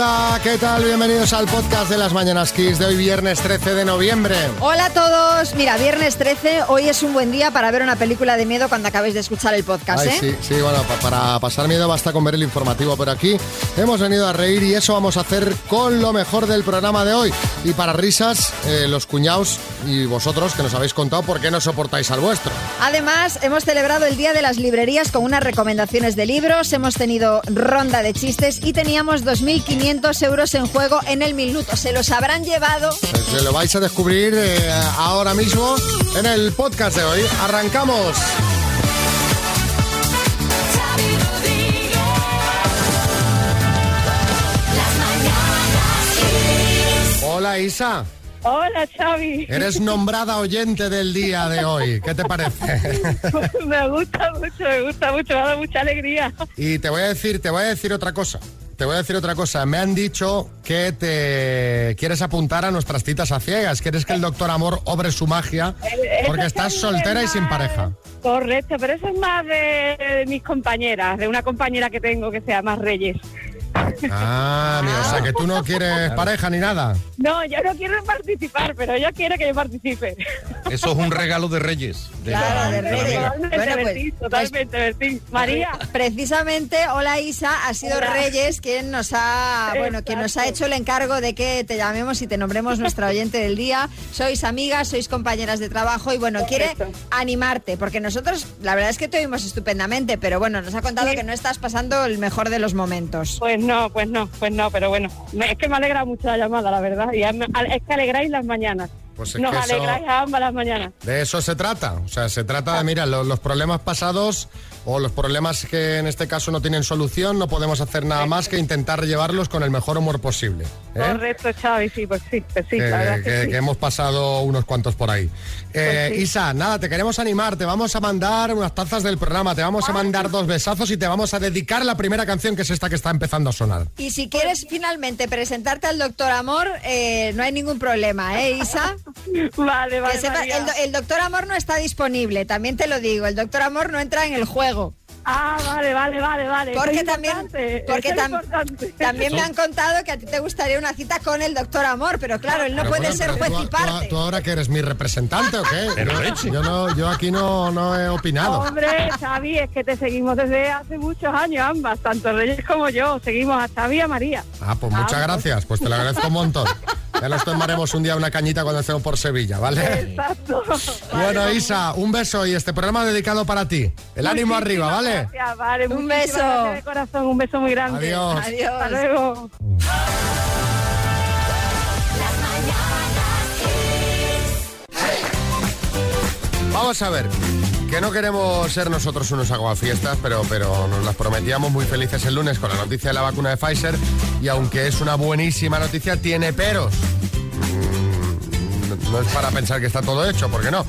Hola, ¿qué tal? Bienvenidos al podcast de las Mañanas Kiss de hoy viernes 13 de noviembre. Hola a todos. Mira, viernes 13, hoy es un buen día para ver una película de miedo cuando acabéis de escuchar el podcast, Ay, ¿eh? sí, sí, bueno, pa- para pasar miedo basta con ver el informativo, pero aquí hemos venido a reír y eso vamos a hacer con lo mejor del programa de hoy. Y para risas, eh, los cuñados y vosotros que nos habéis contado por qué no soportáis al vuestro. Además, hemos celebrado el Día de las Librerías con unas recomendaciones de libros, hemos tenido ronda de chistes y teníamos 2.500 euros en juego en el minuto. ¿Se los habrán llevado? Se lo vais a descubrir eh, ahora mismo en el podcast de hoy. ¡Arrancamos! Hola Isa, Hola, Xavi. eres nombrada oyente del día de hoy. ¿Qué te parece? me gusta mucho, me gusta mucho, me ha dado mucha alegría. Y te voy a decir, te voy a decir otra cosa. Te voy a decir otra cosa. Me han dicho que te quieres apuntar a nuestras citas a ciegas. ¿Quieres que el doctor Amor obre su magia? Porque Eso estás es soltera y sin pareja. Correcto, pero eso es más de, de mis compañeras, de una compañera que tengo que se llama Reyes. Ah, mira, o sea que tú no quieres pareja ni nada. No, yo no quiero participar, pero ella quiere que yo participe. Eso es un regalo de Reyes. de la- Claro, de de la Reyes. Totalmente, Bueno, pues- Bertín, totalmente, Bertín. María. Precisamente, hola Isa, ha sido Hola. Reyes quien nos ha, bueno, quien nos ha hecho el encargo de que te llamemos y te nombremos nuestra oyente del día. Sois amigas, sois compañeras de trabajo y bueno, quiere animarte, porque nosotros la verdad es que te oímos estupendamente, pero bueno, nos ha contado Sí. que no estás pasando el mejor de los momentos. Pues no, pues no, pues no, pero bueno, es que me alegra mucho la llamada, la verdad. Y es que alegráis las mañanas. Pues es Nos que eso- alegráis a ambas las mañanas. De eso se trata. O sea, se trata de, mira, lo- los, problemas pasados o los problemas que en este caso no tienen solución, no podemos hacer nada más que intentar llevarlos con el mejor humor posible. ¿eh? Correcto, Xavi, sí, pues sí, pues sí, que, la verdad que- que sí. que hemos pasado unos cuantos por ahí. Eh, Pues sí. Isa, nada, te queremos animar, te vamos a mandar unas tazas del programa, te vamos a mandar dos besazos y te vamos a dedicar la primera canción que es esta que está empezando a sonar. Y si quieres finalmente presentarte al doctor Amor, eh, no hay ningún problema, ¿eh, Isa? Vale, Que vale. sepa- el, do- el doctor Amor no está disponible, también te lo digo. El doctor Amor no entra en el juego. Ah, vale, vale, vale, vale. Porque es también, porque tam- importante. también me han contado que a ti te gustaría una cita con el doctor Amor, pero claro, él no Pero puede bueno, ser juez tú, y parte. tú ahora que eres mi representante o qué? Pero yo, no, yo aquí no, no he opinado. Hombre, Xavi, es que te seguimos desde hace muchos años ambas, tanto Reyes como yo. Seguimos a Xavi y a María. Ah, pues muchas Ah, gracias, pues te lo agradezco un montón. Ya nos tomaremos un día una cañita cuando estemos por Sevilla, ¿vale? Exacto. Bueno, Isa, un beso y este programa dedicado para ti. El ánimo arriba, ¿vale? Gracias, vale, Un beso. gracias de corazón, un beso muy grande. Adiós. Adiós. Hasta luego. Vamos a ver, que no queremos ser nosotros unos aguafiestas, pero, pero nos las prometíamos muy felices el lunes con la noticia de la vacuna de Pfizer y aunque es una buenísima noticia, tiene peros. No es para pensar que está todo hecho, porque no.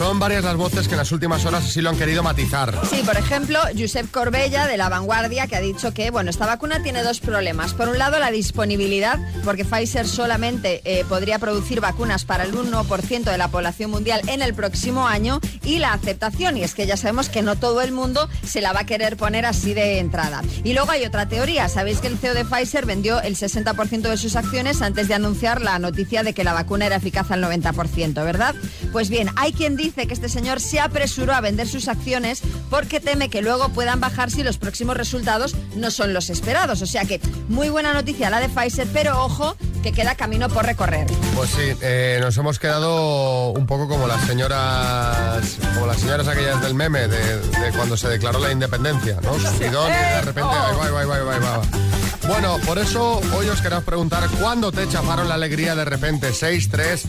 Son varias las voces que en las últimas horas así lo han querido matizar. Sí, por ejemplo, Josep Corbella de La Vanguardia que ha dicho que, bueno, esta vacuna tiene dos problemas. Por un lado, la disponibilidad, porque Pfizer solamente eh, podría producir vacunas para el 1% de la población mundial en el próximo año, y la aceptación, y es que ya sabemos que no todo el mundo se la va a querer poner así de entrada. Y luego hay otra teoría. Sabéis que el CEO de Pfizer vendió el 60% de sus acciones antes de anunciar la noticia de que la vacuna era eficaz al 90%, ¿verdad? Pues bien, hay quien dice que este señor se apresuró a vender sus acciones porque teme que luego puedan bajar si los próximos resultados no son los esperados. O sea que muy buena noticia la de Pfizer, pero ojo que queda camino por recorrer. Pues sí, eh, nos hemos quedado un poco como las señoras, como las señoras aquellas del meme de, de cuando se declaró la independencia, ¿no? Subidón y de repente, ay, guay, guay, guay, guay, guay. Bueno, por eso hoy os queremos preguntar cuándo te chafaron la alegría de repente. 6, 3,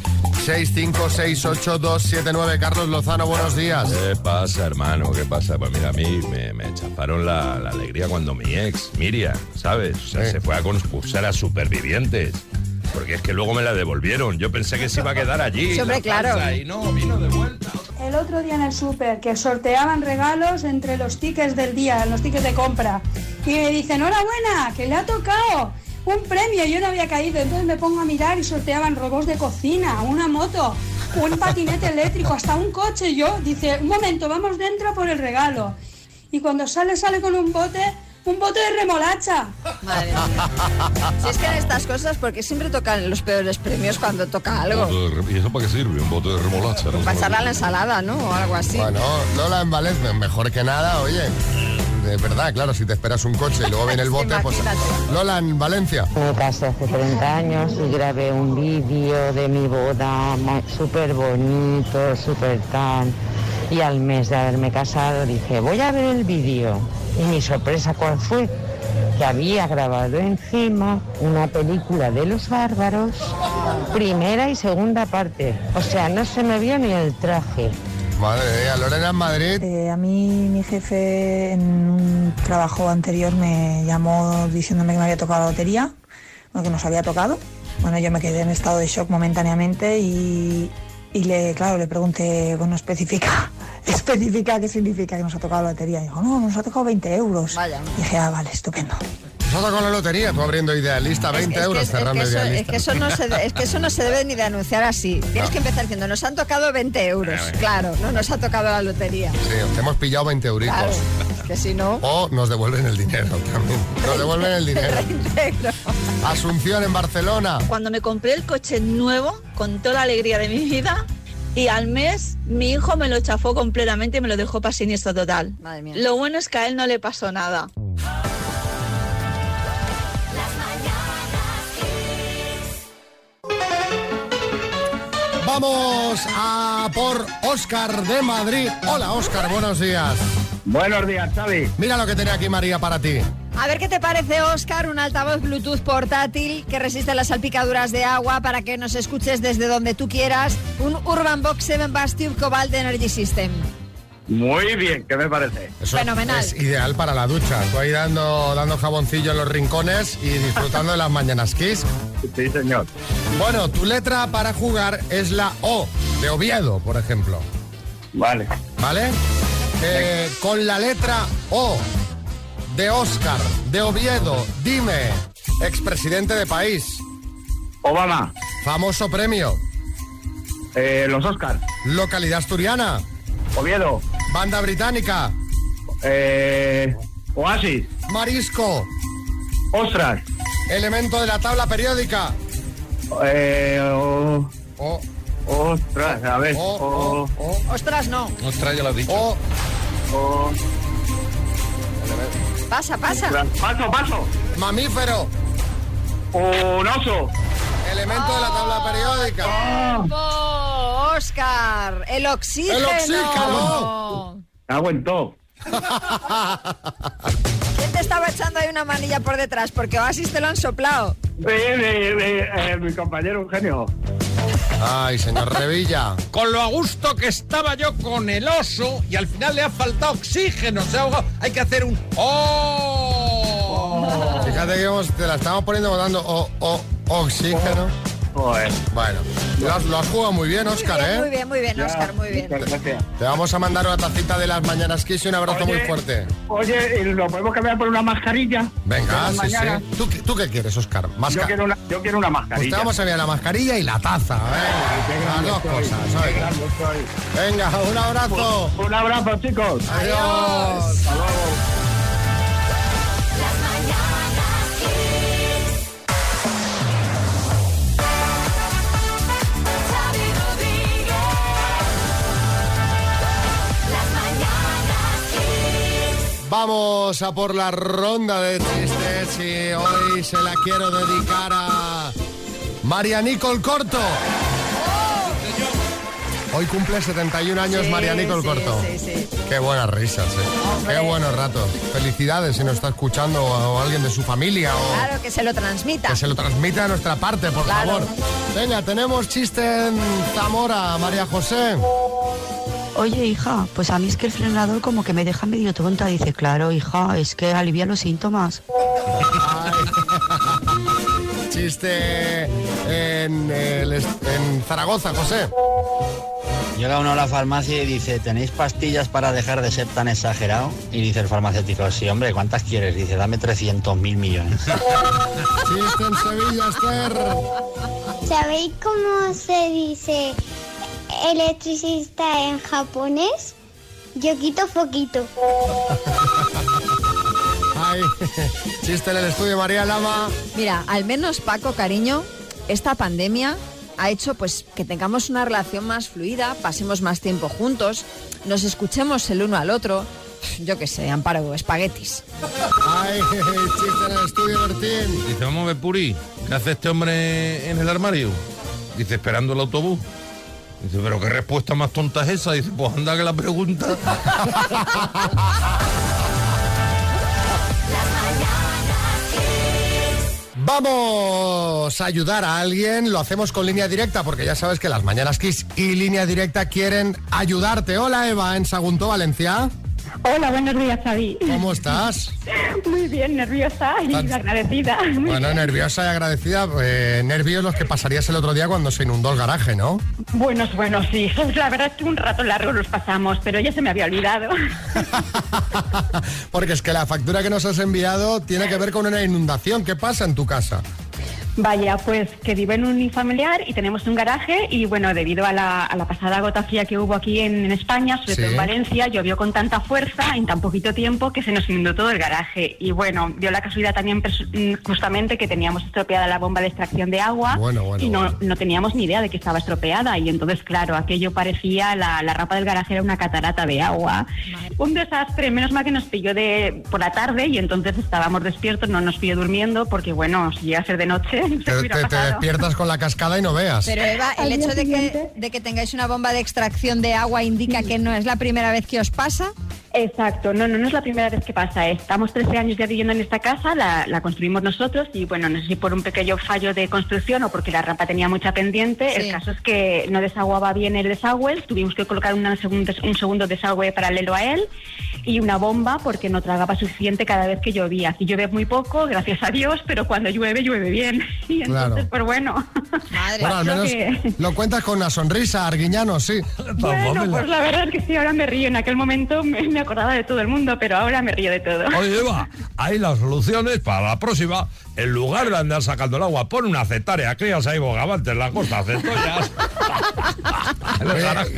6, 5, 6, 8, 2, 7, 9. Carlos Lozano, buenos días. ¿Qué pasa, hermano? ¿Qué pasa? Pues mira, a mí me, me chafaron la, la alegría cuando mi ex, Miriam, ¿sabes? O sea, Sí. se fue a concursar a supervivientes. Porque es que luego me la devolvieron. Yo pensé que se iba a quedar allí. Sí, hombre, la claro. Y no, vino de vuelta. El otro día en el súper que sorteaban regalos entre los tickets del día, los tickets de compra. Y me dice, enhorabuena, que le ha tocado un premio. Yo no había caído, entonces me pongo a mirar y sorteaban robots de cocina, una moto, un patinete eléctrico, hasta un coche. Yo dice, un momento, vamos dentro por el regalo. Y cuando sale, sale con un bote un bote de remolacha. Madre mía. Si es que en estas cosas, porque siempre tocan los peores premios cuando toca algo. ¿Y eso para qué sirve? Un bote de remolacha. ¿no? Para echarla a la ensalada, ¿no? O algo así. Bueno, Lola en Valencia, mejor que nada, oye. De verdad, claro, si te esperas un coche y luego viene el bote, pues... Lola en Valencia. Me casé hace 30 años y grabé un vídeo de mi boda súper bonito, súper tan. Y al mes de haberme casado dije, voy a ver el vídeo. Y mi sorpresa, ¿cuál fue? Que había grabado encima una película de los bárbaros, primera y segunda parte. O sea, no se me vio ni el traje. Madre mía, Lorena en Madrid. Eh, a mí mi jefe en un trabajo anterior me llamó diciéndome que me había tocado la lotería, bueno, que nos había tocado. Bueno, yo me quedé en estado de shock momentáneamente y, y le, claro, le pregunté, bueno, especifica, especifica qué significa que nos ha tocado la lotería. Y dijo, no, nos ha tocado 20 euros. Vaya. Y dije, ah, vale, estupendo. Nos ha tocado la lotería, tú abriendo idealista, 20 Es- es que- euros es que cerrando eso, es idealista. que eso no se, de- es que eso no se debe ni de anunciar así. Tienes que empezar diciendo, nos han tocado 20 euros. Claro, no nos ha tocado la lotería. Sí, te hemos pillado 20 euritos. Claro, es que si no... O nos devuelven el dinero también. Nos devuelven el dinero. Asunción en Barcelona. Cuando me compré el coche nuevo, con toda la alegría de mi vida, y al mes mi hijo me lo chafó completamente y me lo dejó para siniestro total. Madre mía. Lo bueno es que a él no le pasó nada. Vamos a por Óscar de Madrid. Hola Óscar, buenos días. Buenos días, Xavi. Mira lo que tenía aquí María para ti. A ver qué te parece, Oscar, un altavoz Bluetooth portátil que resiste las salpicaduras de agua para que nos escuches desde donde tú quieras. Un Urban Box 7 Bass Tube Cobalt Energy System. Muy bien, ¿qué me parece? Eso Fenomenal. Es ideal para la ducha. Tú ahí dando, dando jaboncillo en los rincones y disfrutando de las mañanas kiss. Sí, señor. Bueno, tu letra para jugar es la O, de Oviedo, por ejemplo. Vale. ¿Vale? Eh, con la letra O de Óscar, de Oviedo, dime, expresidente de país, Obama, famoso premio, eh, los Oscars, localidad asturiana, Oviedo, banda británica, eh, Oasis, marisco, Ostras, elemento de la tabla periódica. eh, Ostras, a ver. Ostras, no. Ostras, ya lo has dicho. Pasa, pasa. paso, paso. mamífero, Un oso. elemento de la tabla periódica. ¡Oh, Oscar! ¡El oxígeno! ¡El oxígeno! Cago en todo. ¿Quién te estaba echando ahí una manilla por detrás? Porque Oasis te lo han soplado. Eh, eh, eh, eh, mi compañero Eugenio. Ay, señor Revilla. Con lo a gusto que estaba yo con el oso y al final le ha faltado oxígeno, se ha ahogado. Hay que hacer un ¡Oh! Fíjate que hemos- te la estamos poniendo dando o, o, oxígeno. Joder. Bueno, lo has, lo has jugado muy bien, muy bien, ¿eh? muy bien, muy bien, Oscar, muy bien. Gracias. Te vamos a mandar una tacita de las mañanas Kiss y un abrazo Oye, muy fuerte. Oye, ¿y ¿lo podemos cambiar por una mascarilla? Venga, sí, mañana. sí. ¿Tú, qué- tú qué quieres, Óscar? Yo quiero una, yo quiero una Pues mascarilla. te vamos a enviar la mascarilla y la taza. Grande las dos soy, cosas. soy. Venga, un abrazo. Un abrazo, chicos. Adiós. Hasta luego. Vamos a por la ronda de chistes y hoy se la quiero dedicar a María Nicole Corto. Hoy cumple 71 años Sí, María Nicole sí, Corto. sí, sí. Qué buenas risas, eh. Qué buenos ratos. Felicidades si nos está escuchando o alguien de su familia o Claro, que se lo transmita. que se lo transmita a nuestra parte, por Claro. favor. Venga, tenemos chiste en Zamora, María José. Oye, hija, pues a mí es que el frenador como que me deja medio tonta. Dice, claro, hija, es que alivia los síntomas. Chiste en, el est- en Zaragoza, José. Llega uno a la farmacia y dice, ¿tenéis pastillas para dejar de ser tan exagerado? Y dice el farmacéutico, sí, hombre, ¿cuántas quieres? Dice, dame 300 mil millones. Chiste en Sevilla, Esther. ¿Sabéis cómo se dice electricista en japonés? Yo quito foquito. Ay, chiste en el estudio, María Lama. Mira, al menos Paco, cariño, esta pandemia ha hecho pues que tengamos una relación más fluida, pasemos más tiempo juntos, nos escuchemos el uno al otro. Yo qué sé, Amparo, espaguetis. Ay, chiste en el estudio, Bertín. Dice, vamos a ver, Puri, ¿qué hace este hombre en el armario? Dice, esperando el autobús. Dice, pero qué respuesta más tonta es esa. Dice, pues anda que la pregunta. Vamos a ayudar a alguien, lo hacemos con línea directa porque ya sabes que las Mañanas Kiss y línea directa quieren ayudarte. Hola Eva, en Sagunto, Valencia. Hola, buenos días, Xavi. ¿Cómo estás? Muy bien, nerviosa y Estás- agradecida. Muy Bueno, bien. nerviosa y agradecida. Eh, nervios los que pasarías el otro día cuando se inundó el garaje, ¿no? Buenos, buenos, sí. La verdad es que un rato largo los pasamos, pero ya se me había olvidado. Porque es que la factura que nos has enviado tiene que ver con una inundación. ¿Qué pasa en tu casa? Vaya, pues que vivo en un unifamiliar y tenemos un garaje y bueno, debido a la, a la pasada gota fría que hubo aquí en, en España, sobre Sí. todo en Valencia, llovió con tanta fuerza en tan poquito tiempo que se nos inundó todo el garaje. Y bueno, dio la casualidad también mm, justamente que teníamos estropeada la bomba de extracción de agua Bueno, bueno, y no, bueno. no teníamos ni idea de que estaba estropeada y entonces, claro, aquello parecía, la, la rapa del garaje era una catarata de agua. Un desastre, menos mal que nos pilló de, por la tarde y entonces estábamos despiertos, no nos pilló durmiendo porque bueno, si llega a ser de noche, Te, despiertas con la cascada y no veas. Pero Eva, el hecho de que, siguiente- de que tengáis una bomba de extracción de agua indica que no es la primera vez que os pasa. Exacto, no, no, no es la primera vez que pasa. Estamos 13 años ya viviendo en esta casa, la, la construimos nosotros y bueno, no sé si por un pequeño fallo de construcción o porque la rampa tenía mucha pendiente, Sí. el caso es que no desaguaba bien el desagüe, tuvimos que colocar una un segundo desagüe paralelo a él y una bomba porque no tragaba suficiente cada vez que llovía. Aquí llueve muy poco, gracias a Dios, pero cuando llueve, llueve bien. Y entonces, Claro. pues bueno. Madre. Bueno, al Creo menos que- lo cuentas con una sonrisa, Arguiñano, sí. Bueno, pues la verdad es que sí, ahora me río. En aquel momento me, me acordaba de todo el mundo, pero ahora me río de todo. Oye, Eva, hay las soluciones para la próxima. En lugar de andar sacando el agua, pon una cetárea, crías ahí bogavantes en la costa, centollas.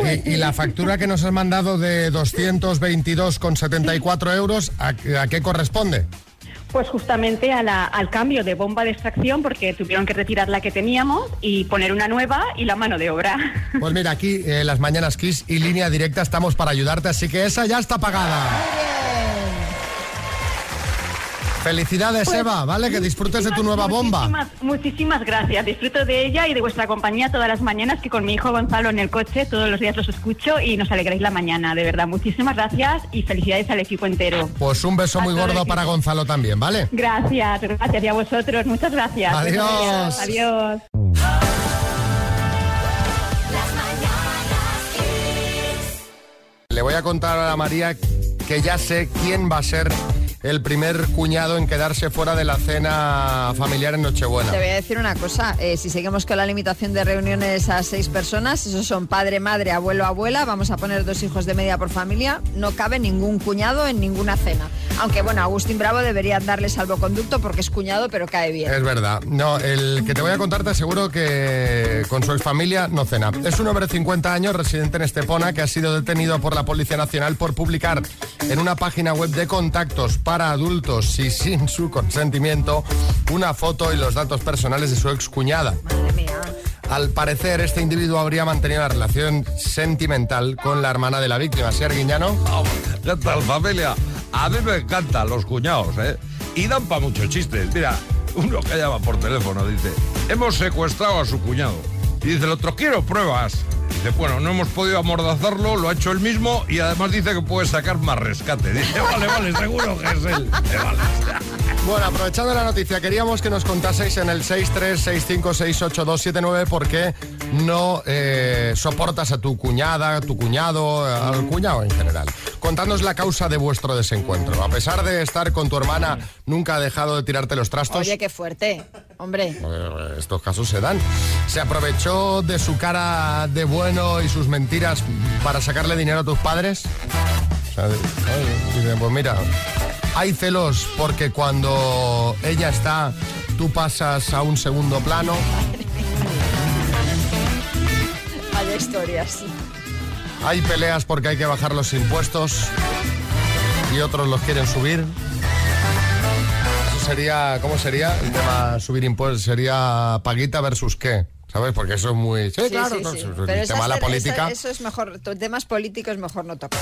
Oye, y, y la factura que nos has mandado de 222,74 euros, ¿a, a qué corresponde? Pues justamente a la- al cambio de bomba de extracción, porque tuvieron que retirar la que teníamos y poner una nueva y la mano de obra. Pues mira, aquí eh, las Mañanas Kiss y línea directa estamos para ayudarte, así que esa ya está pagada. Felicidades, Pues, Eva, ¿vale? Que disfrutes de tu nueva bomba. Muchísimas, muchísimas gracias. Disfruto de ella y de vuestra compañía todas las mañanas, que con mi hijo Gonzalo en el coche todos los días los escucho y nos alegráis la mañana. De verdad, muchísimas gracias y felicidades al equipo entero. Pues un beso A muy gordo para Gonzalo también, ¿vale? Gracias, gracias y a vosotros. Muchas gracias. Adiós. Adiós. Le voy a contar a María que ya sé quién va a ser el primer cuñado en quedarse fuera de la cena familiar en Nochebuena. Te voy a decir una cosa, eh, si seguimos con la limitación de reuniones a seis personas, esos son padre, madre, abuelo, abuela, vamos a poner dos hijos de media por familia, no cabe ningún cuñado en ninguna cena. Aunque bueno, Agustín Bravo debería darle salvoconducto porque es cuñado, pero cae bien. Es verdad. No, el que te voy a contar te aseguro que con su exfamilia no cena. Es un hombre de 50 años, residente en Estepona, que ha sido detenido por la Policía Nacional por publicar en una página web de contactos para adultos y sin su consentimiento una foto y los datos personales de su excuñada. Madre mía. Al parecer, este individuo habría mantenido una relación sentimental con la hermana de la víctima. ¿Sí, Arguiñano? ¿Qué tal, familia? A mí me encantan los cuñados, ¿eh? Y dan para muchos chistes. Mira, uno que llama por teléfono dice, hemos secuestrado a su cuñado. Y dice el otro, quiero pruebas. Dice, bueno, no hemos podido amordazarlo, lo ha hecho él mismo y además dice que puede sacar más rescate. Dice, vale, vale, seguro que es él. Vale. Bueno, aprovechando la noticia, queríamos que nos contaseis en el 636568279 por qué no eh, soportas a tu cuñada, tu cuñado, eh, al cuñado en general. Contadnos la causa de vuestro desencuentro. A pesar de estar con tu hermana, nunca ha dejado de tirarte los trastos. Oye, qué fuerte, hombre. Eh, Estos casos se dan. Se aprovechó de su cara de bueno y sus mentiras para sacarle dinero a tus padres. O sea, pues mira, hay celos porque cuando ella está, tú pasas a un segundo plano. Historias. Hay peleas porque hay que bajar los impuestos y otros los quieren subir. sería, ¿cómo sería el tema subir impuestos? Sería paguita versus qué, ¿sabes? Porque eso es muy... Sí, Sí, claro, sí, no, sí. el Pero tema de la política... esa- eso es mejor, temas políticos mejor no tocar.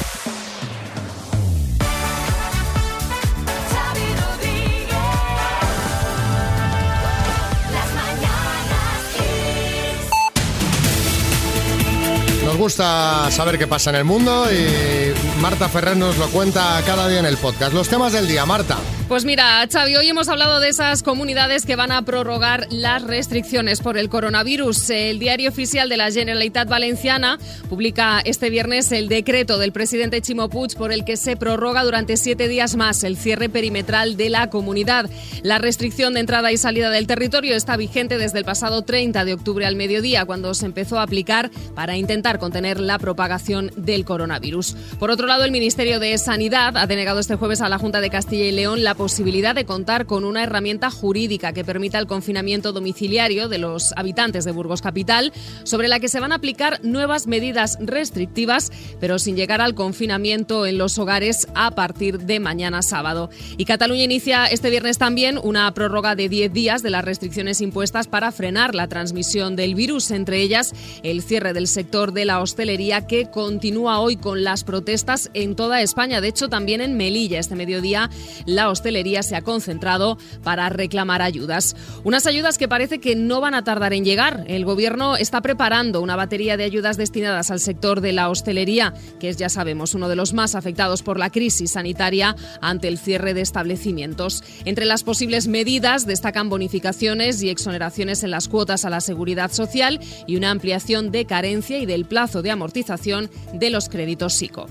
Gusta saber qué pasa en el mundo y Marta Ferrer nos lo cuenta cada día en el podcast. Los temas del día, Marta. Pues mira, Xavi, hoy hemos hablado de esas comunidades que van a prorrogar las restricciones por el coronavirus. El diario oficial de la Generalitat Valenciana publica este viernes el decreto del presidente Chimo Puig por el que se prorroga durante siete días más el cierre perimetral de la comunidad. La restricción de entrada y salida del territorio está vigente desde el pasado 30 de octubre al mediodía, cuando se empezó a aplicar para intentar contener la propagación del coronavirus. Por otro lado, el Ministerio de Sanidad ha denegado este jueves a la Junta de Castilla y León la posibilidad de contar con una herramienta jurídica que permita el confinamiento domiciliario de los habitantes de Burgos Capital, sobre la que se van a aplicar nuevas medidas restrictivas, pero sin llegar al confinamiento en los hogares a partir de mañana sábado. Y Cataluña inicia este viernes también una prórroga de 10 días de las restricciones impuestas para frenar la transmisión del virus, entre ellas el cierre del sector de la hostelería que continúa hoy con las protestas en toda España. De hecho, también en Melilla este mediodía la hostelería se ha concentrado para reclamar ayudas. Unas ayudas que parece que no van a tardar en llegar. El gobierno está preparando una batería de ayudas destinadas al sector de la hostelería, que es, ya sabemos, uno de los más afectados por la crisis sanitaria ante el cierre de establecimientos. Entre las posibles medidas destacan bonificaciones y exoneraciones en las cuotas a la seguridad social y una ampliación de carencia y del plazo de amortización de los créditos SICO.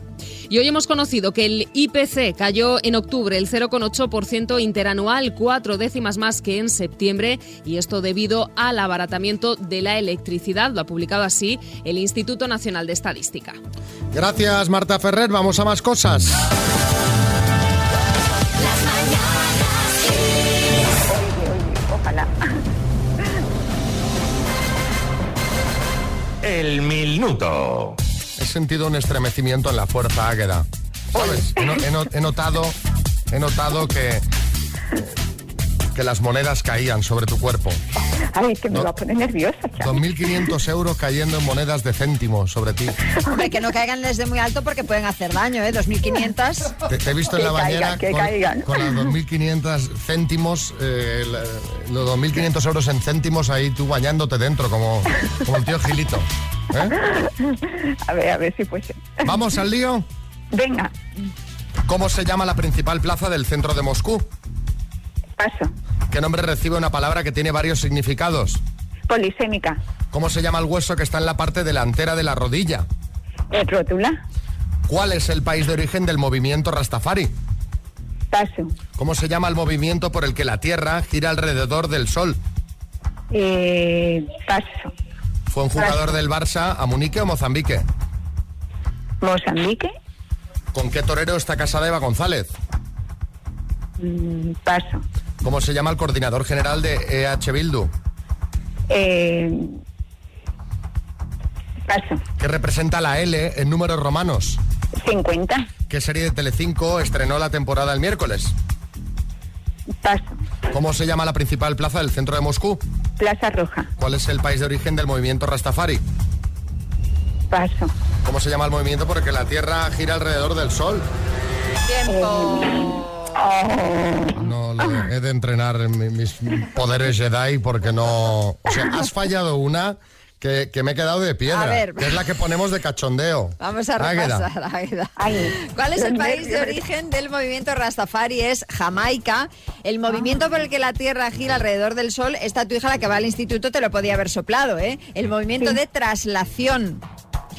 Y hoy hemos conocido que el IPC cayó en octubre el 0,8% interanual, cuatro décimas más que en septiembre, y esto debido al abaratamiento de la electricidad. Lo ha publicado así el Instituto Nacional de Estadística. Gracias, Marta Ferrer. Vamos a más cosas. Ojalá. El minuto. He sentido un estremecimiento en la fuerza Águeda. ¿Sabes? He, no- he no- he notado, he notado que, que las monedas caían sobre tu cuerpo. Ay, que me va a poner nerviosa, chaval. 2.500 euros cayendo en monedas de céntimo sobre ti. Hombre, que no caigan desde muy alto porque pueden hacer daño, ¿eh? 2.500. Te, te he visto en Que la caigan, bañera que con, caigan. con las 2.500 céntimos, eh, la- los 2.500 euros en céntimos ahí tú bañándote dentro como, como el tío Gilito. ¿eh? A ver, a ver si pues. ¿Vamos al lío? Venga, ¿Cómo se llama la principal plaza del centro de Moscú? paso. ¿Qué nombre recibe una palabra que tiene varios significados? Polisémica. ¿Cómo se llama el hueso que está en la parte delantera de la rodilla? Eh, rótula. ¿Cuál es el país de origen del movimiento Rastafari? Paso. ¿Cómo se llama el movimiento por el que la Tierra gira alrededor del Sol? Eh, paso. ¿Fue un jugador del Barça a Munique o Mozambique? Mozambique. ¿Con qué torero está casada Eva González? Mm, paso. ¿Cómo se llama el coordinador general de EH Bildu? Eh, paso. ¿Qué representa la L en números romanos? 50. ¿Qué serie de Telecinco estrenó la temporada el miércoles? Paso. ¿Cómo se llama la principal plaza del centro de Moscú? Plaza Roja. ¿Cuál es el país de origen del movimiento Rastafari? Paso. ¿Cómo se llama el movimiento por el que la Tierra gira alrededor del Sol? Tiempo. No, lo- he de entrenar en mi- mis poderes Jedi porque no... O sea, has fallado una que, que me he quedado de piedra, A ver. que es la que ponemos de cachondeo. Vamos a Águeda. repasar. Águeda. ¿Cuál es el país de origen del movimiento Rastafari? Es Jamaica. El movimiento por el que la Tierra gira alrededor del Sol, esta tu hija, la que va al instituto, te lo podía haber soplado, ¿eh? El movimiento de traslación.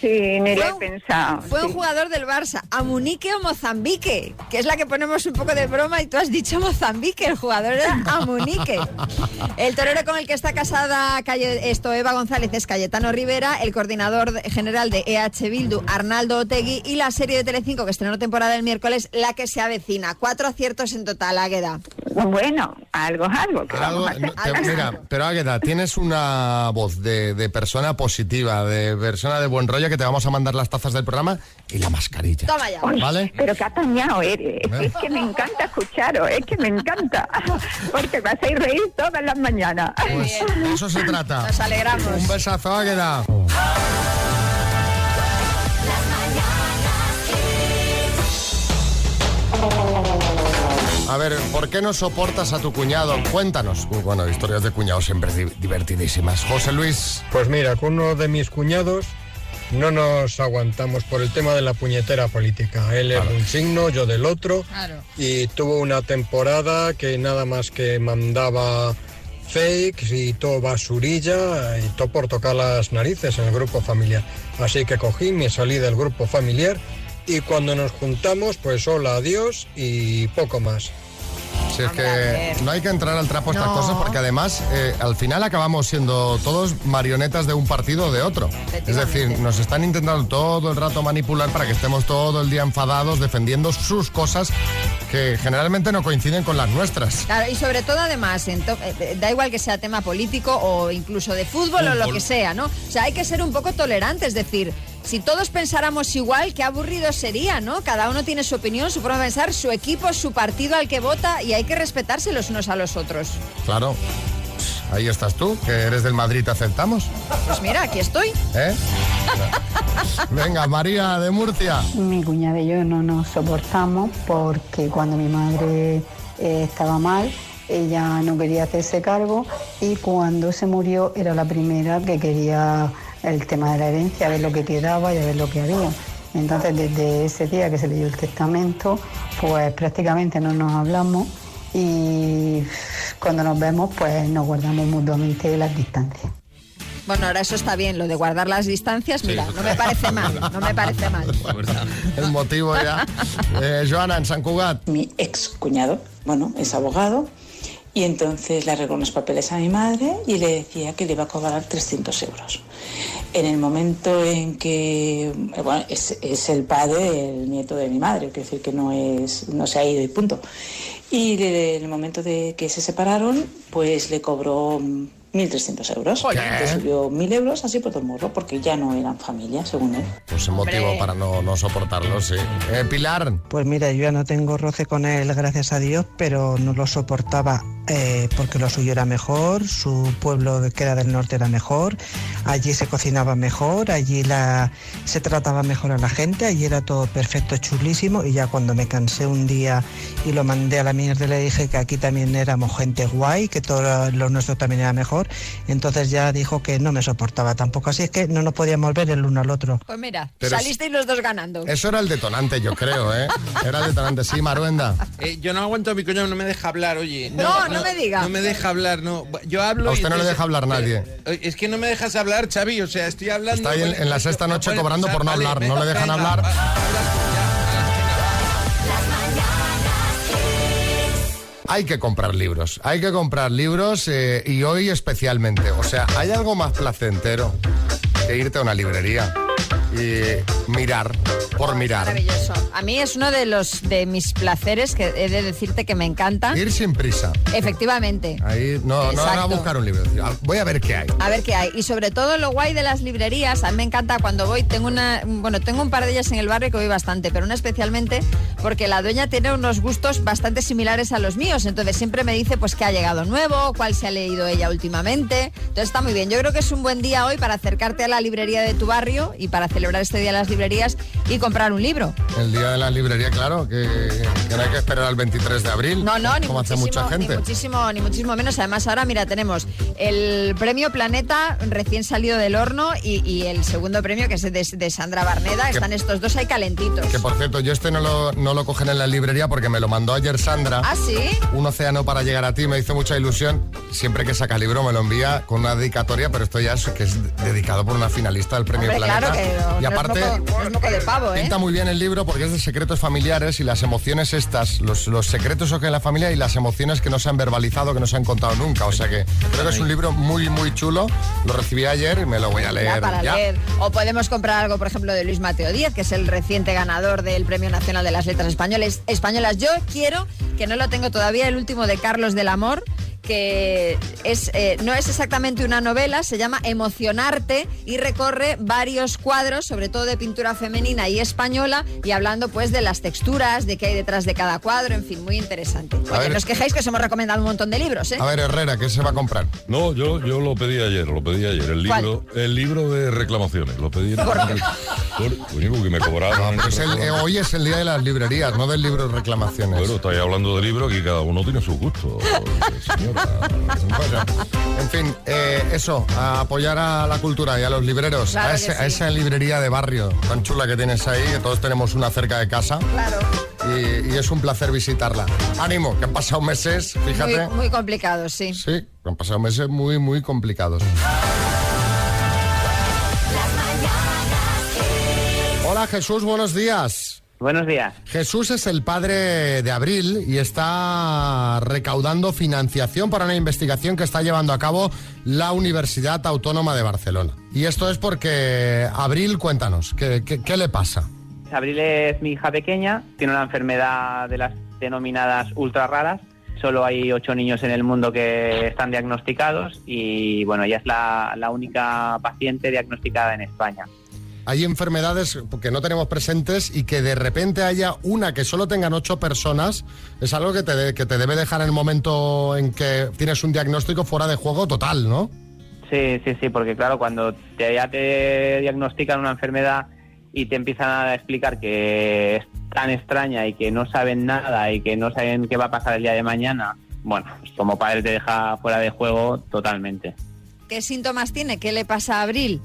Sí, ni lo Fue he un- pensado. Fue sí. un jugador del Barça, a Munique o Mozambique, que es la que ponemos un poco de broma y tú has dicho Mozambique, el jugador era a Munique. El torero con el que está casada Calle, esto, Eva González es Cayetano Rivera, el coordinador general de EH Bildu, Arnaldo Otegui, y la serie de Telecinco que estrenó temporada el miércoles, La que se avecina. Cuatro aciertos en total, Águeda. Bueno, algo es algo. ¿qué Algo- vamos a hacer? no, te- mira, pero Águeda, tienes una voz de, de persona positiva, de persona de buen rollo que te vamos a mandar las tazas del programa y la mascarilla. Toma ya. Uy, ¿Vale? Pero qué apañado eres. ¿Eh? Es que me encanta escucharos, es que me encanta. Porque me hacéis reír todas las mañanas. Pues eso se trata. Nos alegramos. Un besazo, Águeda. A ver, ¿por qué no soportas a tu cuñado? Cuéntanos. Bueno, historias de cuñados siempre di- divertidísimas. José Luis. Pues mira, con uno de mis cuñados no nos aguantamos por el tema de la puñetera política. Él es de un signo, yo del otro. Y tuvo una temporada que nada más que mandaba fakes y todo basurilla y todo por tocar las narices en el grupo familiar. Así que cogí, me salí del grupo familiar y cuando nos juntamos, pues hola, adiós y poco más. Si es que no hay que entrar al trapo a estas No. cosas porque además eh, al final acabamos siendo todos marionetas de un partido o de otro. Es decir, nos están intentando todo el rato manipular para que estemos todo el día enfadados defendiendo sus cosas que generalmente no coinciden con las nuestras. Claro, y sobre todo además, en to- eh, da igual que sea tema político o incluso de fútbol o lo Fútbol. que sea, ¿no? O sea, hay que ser un poco tolerantes, es decir, si todos pensáramos igual, qué aburrido sería, ¿no? Cada uno tiene su opinión, su forma de pensar, su equipo, su partido al que vota y hay que respetarse los unos a los otros. Claro. Ahí estás tú, que eres del Madrid, te aceptamos. Pues mira, aquí estoy. ¿Eh? Venga, María de Murcia. Mi cuñada y yo no nos soportamos porque cuando mi madre eh, estaba mal, ella no quería hacerse cargo y cuando se murió era la primera que quería el tema de la herencia, ver lo que quedaba y a ver lo que había. Entonces desde ese día que se leyó el testamento, pues prácticamente no nos hablamos y cuando nos vemos pues nos guardamos mutuamente las distancias. Bueno, ahora eso está bien, lo de guardar las distancias, mira, no me parece mal, no me parece mal. El motivo ya. Eh, Joana, en San Cugat. Mi ex cuñado, bueno, es abogado, y entonces le arregló unos papeles a mi madre y le decía que le iba a cobrar 300 euros. En el momento en que, bueno, es, es el padre del nieto de mi madre, quiero decir que no, es, no se ha ido y punto. Y en el momento de que se separaron, pues le cobró 1.300 euros. Le subió 1.000 euros así por todo el morro, porque ya no eran familia, según él. Pues un motivo para no, no soportarlo, sí. Eh, Pilar. Pues mira, yo ya no tengo roce con él, gracias a Dios, pero no lo soportaba eh, porque lo suyo era mejor, su pueblo que era del norte era mejor, allí se cocinaba mejor, allí la, se trataba mejor a la gente, allí era todo perfecto, chulísimo, y ya cuando me cansé un día y lo mandé a la mierda le dije que aquí también éramos gente guay, que todo lo nuestro también era mejor, entonces ya dijo que no me soportaba tampoco, así es que no nos podíamos ver el uno al otro. Pues mira, Pero salisteis los dos ganando. Eso era el detonante, yo creo, ¿eh? Era el detonante, sí, Maruenda. Eh, yo no aguanto a mi coño, no me deja hablar, oye. No, no me diga. No me deja hablar, no. Yo hablo A y usted no le deja hablar nadie. Eh, Es que no me dejas hablar, Xavi, o sea, estoy hablando... Está ahí en, en la sexta noche cobrando por no vale, hablar, no le dejan venga, hablar. Hay que comprar libros, hay que comprar libros eh, y hoy especialmente. O sea, ¿hay algo más placentero que irte a una librería y mirar por mirar? Maravilloso. A mí es uno de los de mis placeres que he de decirte que me encanta. Ir sin prisa. Efectivamente. Ahí no, no, no a Exacto. buscar un libro. Voy a ver qué hay. A ver qué hay. Y sobre todo lo guay de las librerías, a mí me encanta cuando voy, tengo una, bueno, tengo un par de ellas en el barrio que voy bastante, pero una especialmente porque la dueña tiene unos gustos bastante similares a los míos, entonces siempre me dice pues qué ha llegado nuevo, cuál se ha leído ella últimamente. Entonces está muy bien. Yo creo que es un buen día hoy para acercarte a la librería de tu barrio y para celebrar este día de las librerías y comprar un libro. El día de la librería, claro, que, que no hay que esperar al 23 de abril. No, no, ni como hace muchísimo, mucha gente. ni muchísimo, ni muchísimo menos. Además, ahora, mira, tenemos el premio Planeta recién salido del horno y, y el segundo premio, que es de, de Sandra Barneda. Que- Están estos dos ahí calentitos. Que por cierto, yo este no lo, no lo cogen en la librería porque me lo mandó ayer Sandra. ¿Ah, sí? Un océano para llegar a ti, me hizo mucha ilusión. Siempre que saca libro me lo envía con una dedicatoria, pero esto ya es que es dedicado por una finalista del Premio Hombre, Planeta. claro que no, y no aparte, es moco, no es moco de pavo, ¿eh? pinta muy bien el libro porque es de secretos familiares y las emociones estas, los, los secretos que hay en la familia y las emociones que no se han verbalizado, que no se han contado nunca. O sea que creo que es un libro muy, muy chulo. Lo recibí ayer y me lo voy a Ya leer. para ya. leer. O podemos comprar algo, por ejemplo, de Luis Mateo Díaz, que es el reciente ganador del Premio Nacional de las Letras españoles, españolas. Yo quiero, que no lo tengo todavía, el último de Carlos del Amor que es, eh, no es exactamente una novela, se llama Emocionarte y recorre varios cuadros, sobre todo de pintura femenina y española, y hablando pues de las texturas, de qué hay detrás de cada cuadro, en fin, muy interesante. Oye, ver. no os quejéis que os hemos recomendado un montón de libros, ¿eh? A ver, Herrera, ¿qué se va a comprar? No, yo, yo lo pedí ayer, lo pedí ayer. El ¿Cuál? libro, el libro de reclamaciones. Lo pedí en ¿Por por, coño, porque me cobraron. Pues el- eh, hoy es el día de las librerías, no del libro de reclamaciones. Bueno, estáis hablando de libro, aquí cada uno tiene su gusto. señora. Bueno, en fin, eh, eso, a apoyar a la cultura y a los libreros, Claro a, que ese- sí. a esa librería de barrio tan chula que tienes ahí, que todos tenemos una cerca de casa. Claro. Y, y es un placer visitarla. Ánimo, que han pasado meses, fíjate. Muy, muy complicado, sí. Sí, han pasado meses muy, muy complicados. Hola Jesús, buenos días. Buenos días. Jesús es el padre de Abril y está recaudando financiación para una investigación que está llevando a cabo la Universidad Autónoma de Barcelona. Y esto es porque, Abril, cuéntanos, ¿qué, qué- qué le pasa? Abril es mi hija pequeña, tiene una enfermedad de las denominadas ultra raras. Solo hay ocho niños en el mundo que están diagnosticados y bueno, ella es la, la única paciente diagnosticada en España. Hay enfermedades que no tenemos presentes y que de repente haya una que solo tengan ocho personas, es algo que te, de- que te debe dejar en el momento en que tienes un diagnóstico fuera de juego total, ¿no? Sí, sí, sí, porque claro, cuando te, ya te diagnostican una enfermedad y te empiezan a explicar que es tan extraña y que no saben nada y que no saben qué va a pasar el día de mañana, bueno, pues como padre te deja fuera de juego totalmente. ¿Qué síntomas tiene? ¿Qué le pasa a Abril?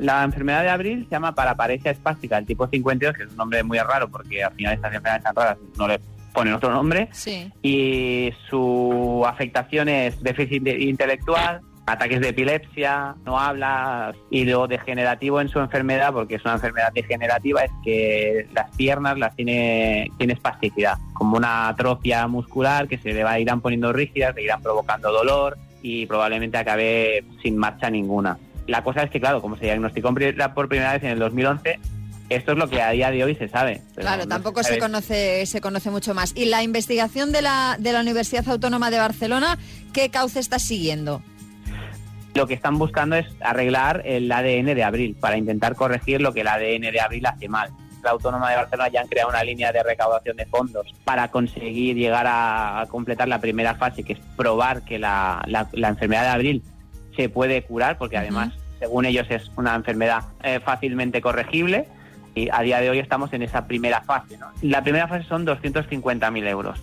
La enfermedad de Abril se llama paraparesia espástica del tipo 52, que es un nombre muy raro porque al final estas enfermedades tan raras no le ponen otro nombre. Sí. Y su afectación es déficit intelectual, ataques de epilepsia, no habla y lo degenerativo en su enfermedad, porque es una enfermedad degenerativa, es que las piernas las tiene, tiene espasticidad, como una atrofia muscular que se le va a irán poniendo rígidas, le irán provocando dolor y probablemente acabe sin marcha ninguna. La cosa es que, claro, como se diagnosticó por primera vez en el 2011, esto es lo que a día de hoy se sabe. Claro, no tampoco se conoce, se conoce mucho más. ¿Y la investigación de la, de la Universidad Autónoma de Barcelona, qué cauce está siguiendo? Lo que están buscando es arreglar el ADN de Abril para intentar corregir lo que el ADN de Abril hace mal. La Autónoma de Barcelona ya han creado una línea de recaudación de fondos para conseguir llegar a, a completar la primera fase, que es probar que la, la- la enfermedad de Abril se puede curar, porque además, según ellos, es una enfermedad eh, fácilmente corregible. Y a día de hoy estamos en esa primera fase. ¿no? La primera fase son 250.000 euros.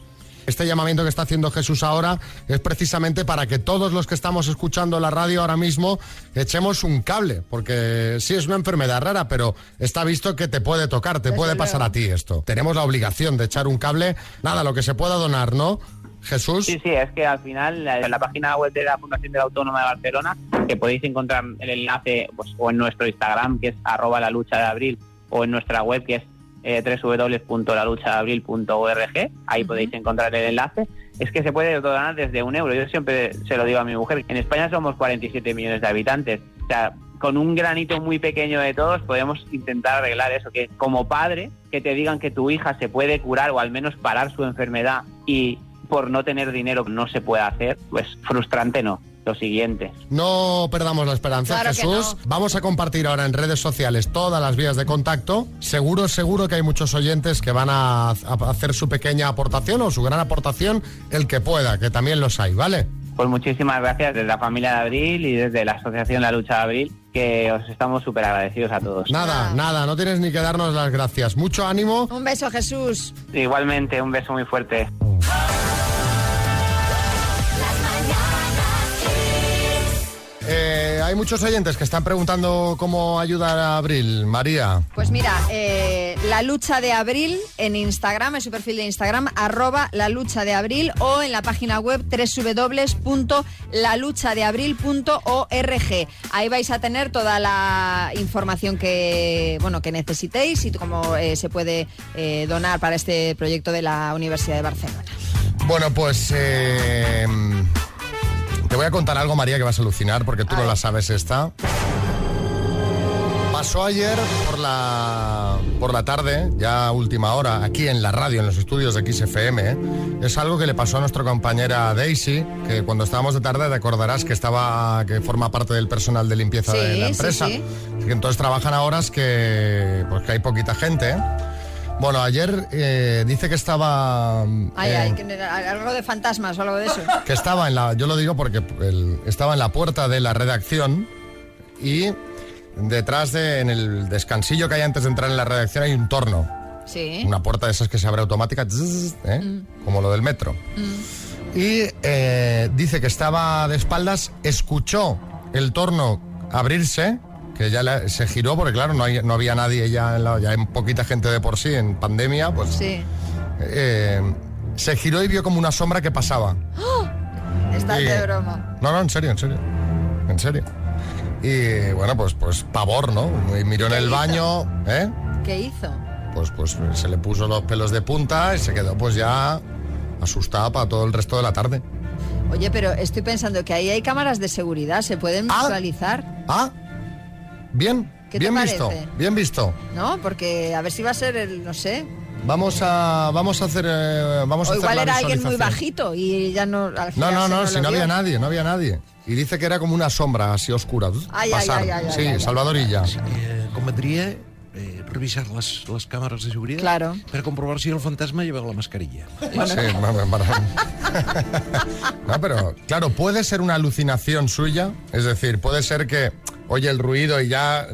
Este llamamiento que está haciendo Jesús ahora es precisamente para que todos los que estamos escuchando la radio ahora mismo echemos un cable, porque sí es una enfermedad rara, pero está visto que te puede tocar, te Desde puede pasar luego. a ti esto. Tenemos la obligación de echar un cable, nada, lo que se pueda donar, ¿no? Jesús. Sí, sí, es que al final la- en la página web de la Fundación de la Autónoma de Barcelona, que podéis encontrar el enlace pues, o en nuestro Instagram, que es arroba la lucha de abril, o en nuestra web, que es eh, www.laluchadeabril.org, ahí podéis encontrar el enlace, es que se puede donar desde un euro. Yo siempre se lo digo a mi mujer, en España somos 47 millones de habitantes, o sea, con un granito muy pequeño de todos podemos intentar arreglar eso, que como padre, que te digan que tu hija se puede curar o al menos parar su enfermedad y por no tener dinero no se puede hacer, pues frustrante no. Lo siguiente. No perdamos la esperanza, Claro Jesús. Vamos a compartir ahora en redes sociales todas las vías de contacto. Seguro, seguro que hay muchos oyentes que van a, a hacer su pequeña aportación o su gran aportación, el que pueda, que también los hay, ¿vale? Pues muchísimas gracias desde la familia de Abril y desde la Asociación La Lucha de Abril, que os estamos súper agradecidos a todos. Nada, nada, no tienes ni que darnos las gracias. Mucho ánimo. Un beso, Jesús. Igualmente, un beso muy fuerte. Eh, hay muchos oyentes que están preguntando cómo ayudar a Abril. María. Pues mira, eh, la lucha de abril en Instagram, en su perfil de Instagram, arroba la lucha de abril o en la página web www.laluchadeabril.org. Ahí vais a tener toda la información que, bueno, que necesitéis y cómo eh, se puede donar para este proyecto de la Universidad de Barcelona. Bueno, pues te voy a contar algo, María, que vas a alucinar porque tú no la sabes esta. Pasó ayer por la, por la tarde, ya última hora, aquí en la radio, en los estudios de XFM, ¿eh? es algo que le pasó a nuestra compañera Daisy, que cuando estábamos de tarde recordarás que estaba, que forma parte del personal de limpieza Sí, de la sí, empresa. sí. Que entonces trabajan a horas que, pues que hay poquita gente. ¿eh? Bueno, ayer eh, dice que estaba... Ay, eh, ay, que era algo de fantasmas o algo de eso. que estaba en la, yo lo digo porque el- estaba en la puerta de la redacción y detrás de, en el descansillo que hay antes de entrar en la redacción hay un torno. Sí. Una puerta de esas que se abre automática, ¿eh? Mm. como lo del metro. Y eh, dice que estaba de espaldas, escuchó el torno abrirse, que ya se giró, porque claro, no, hay- no había nadie ya, en la- ya hay poquita gente de por sí en pandemia, pues Sí. eh, se giró y vio como una sombra que pasaba. ¡Oh! Estás de broma. No, no, en serio, en serio. En serio. Y bueno, pues, pues pavor, ¿no? Y miró en ¿Qué el hizo? baño, ¿eh? ¿Qué hizo? Pues, pues se le puso los pelos de punta y se quedó pues ya asustada para todo el resto de la tarde. Oye, pero estoy pensando que ahí hay cámaras de seguridad, se pueden visualizar, Ah, bien, ¿Qué te bien parece? visto, bien visto. ¿no? Porque a ver si va a ser el, no sé. Vamos a, vamos a hacer, eh, vamos a O hacer igual la era alguien muy bajito y ya no. al No, final no, se no, lo si no había nadie, no había nadie. Y dice que era como una sombra así oscura. Ay, pasar. ay, ay, ay, sí, ay, ay. Salvadorilla. Eh, convendria eh, revisar les, les càmeres de seguretat Claro. per comprovar si el fantasma lleva la mascarilla. Sí, vamos, para- No, pero claro, puede ser una alucinación suya, es decir, puede ser que oye el ruido y ya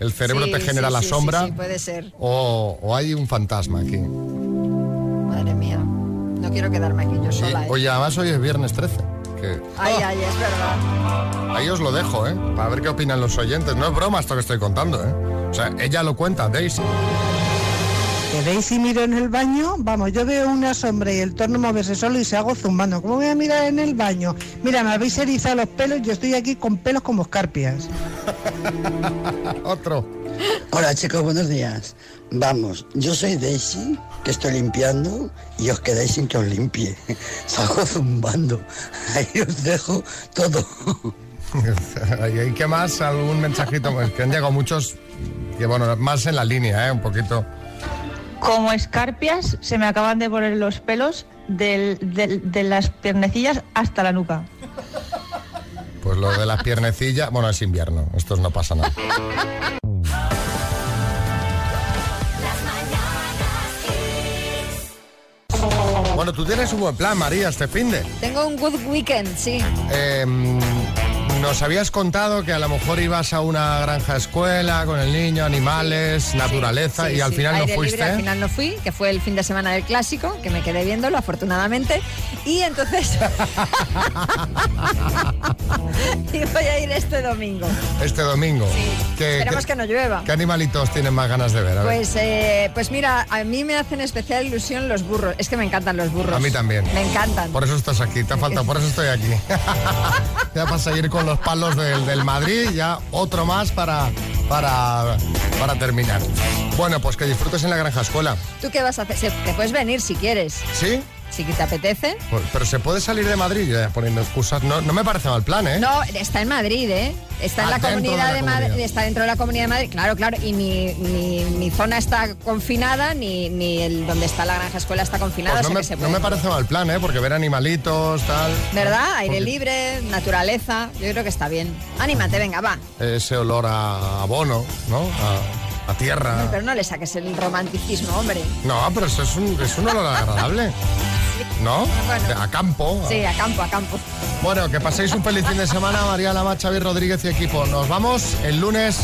el- cerebro Sí, te genera sí, la sí, sombra, puede ser. O, o hay un fantasma aquí. Madre mía. No quiero quedarme aquí yo sola. ¿eh? oye, además hoy es viernes 13. Que, Ay, ay, es verdad. ahí os lo dejo, ¿eh? Para ver qué opinan los oyentes. No es broma esto que estoy contando, ¿eh? O sea, ella lo cuenta, Daisy. Que Daisy miro en el baño, vamos, yo veo una sombra y el torno moverse solo y se hago zumbando. ¿Cómo voy a mirar en el baño? Mira, me habéis erizado los pelos, yo estoy aquí con pelos como escarpias. Otro. Hola chicos, buenos días. Vamos, yo soy Daisy, que estoy limpiando y os quedáis sin que os limpie. Salgo zumbando. Ahí os dejo todo. ¿Y qué más? ¿Algún mensajito? Pues que han llegado muchos, que bueno, más en la línea, ¿eh? Un poquito. Como escarpias, se me acaban de poner los pelos del- del- de las piernecillas hasta la nuca. Pues lo de las piernecillas, bueno, es invierno, esto no pasa nada. Bueno, tú tienes un buen plan, María, este fin de. Tengo un good weekend, sí. Nos habías contado que a lo mejor ibas a una granja escuela con el niño, animales, naturaleza, Sí, y al sí, final no aire fuiste. libre, al final no fui, que fue el fin de semana del clásico, que me quedé viéndolo afortunadamente. Y entonces. y voy a ir este domingo. Este domingo. ¿Qué, Esperemos qué- que no llueva. ¿Qué animalitos tienen más ganas de ver? A ver. Pues, eh, pues mira, a mí me hacen especial ilusión los burros. Es que me encantan los burros. A mí también. Me encantan. Por eso estás aquí, te ha faltado, por eso estoy aquí. ya para seguir con los palos del, del Madrid, ya otro más para, para, para terminar. Bueno, pues que disfrutes en la granja escuela. ¿Tú qué vas a hacer? Te puedes venir si quieres. ¿Sí? Si te apetece. Pues- pero se puede salir de Madrid ya poniendo excusas. No, no me parece mal plan, ¿eh? No, está en Madrid, ¿eh? Está en Ah, la de comunidad la de, Madrid, está dentro de la comunidad de Madrid, claro, claro, y ni, ni, mi zona está confinada, ni, ni el donde está la granja escuela está confinada, Pues o no, sea me, que se no puede. me parece mal plan, ¿eh? Porque ver animalitos, tal. ¿Verdad? Aire Porque libre, naturaleza, yo creo que está bien. Anímate, venga, va. Ese olor a abono, ¿no? A, a tierra. Pero no le saques el romanticismo, hombre. No, pero eso es un, es un olor agradable. ¿No? Bueno. A campo. Sí, a campo, a campo. Bueno, que paséis un feliz fin de semana, María Lama, Xavi Rodríguez y equipo. Nos vamos el lunes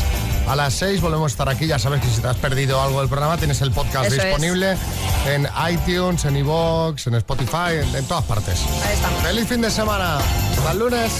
a las 6, volvemos a estar aquí. Ya sabes que si te has perdido algo del programa, tienes el podcast Eso es. disponible en iTunes, en iVoox, en Spotify, en, en todas partes. Ahí estamos. Feliz fin de semana. Hasta el lunes.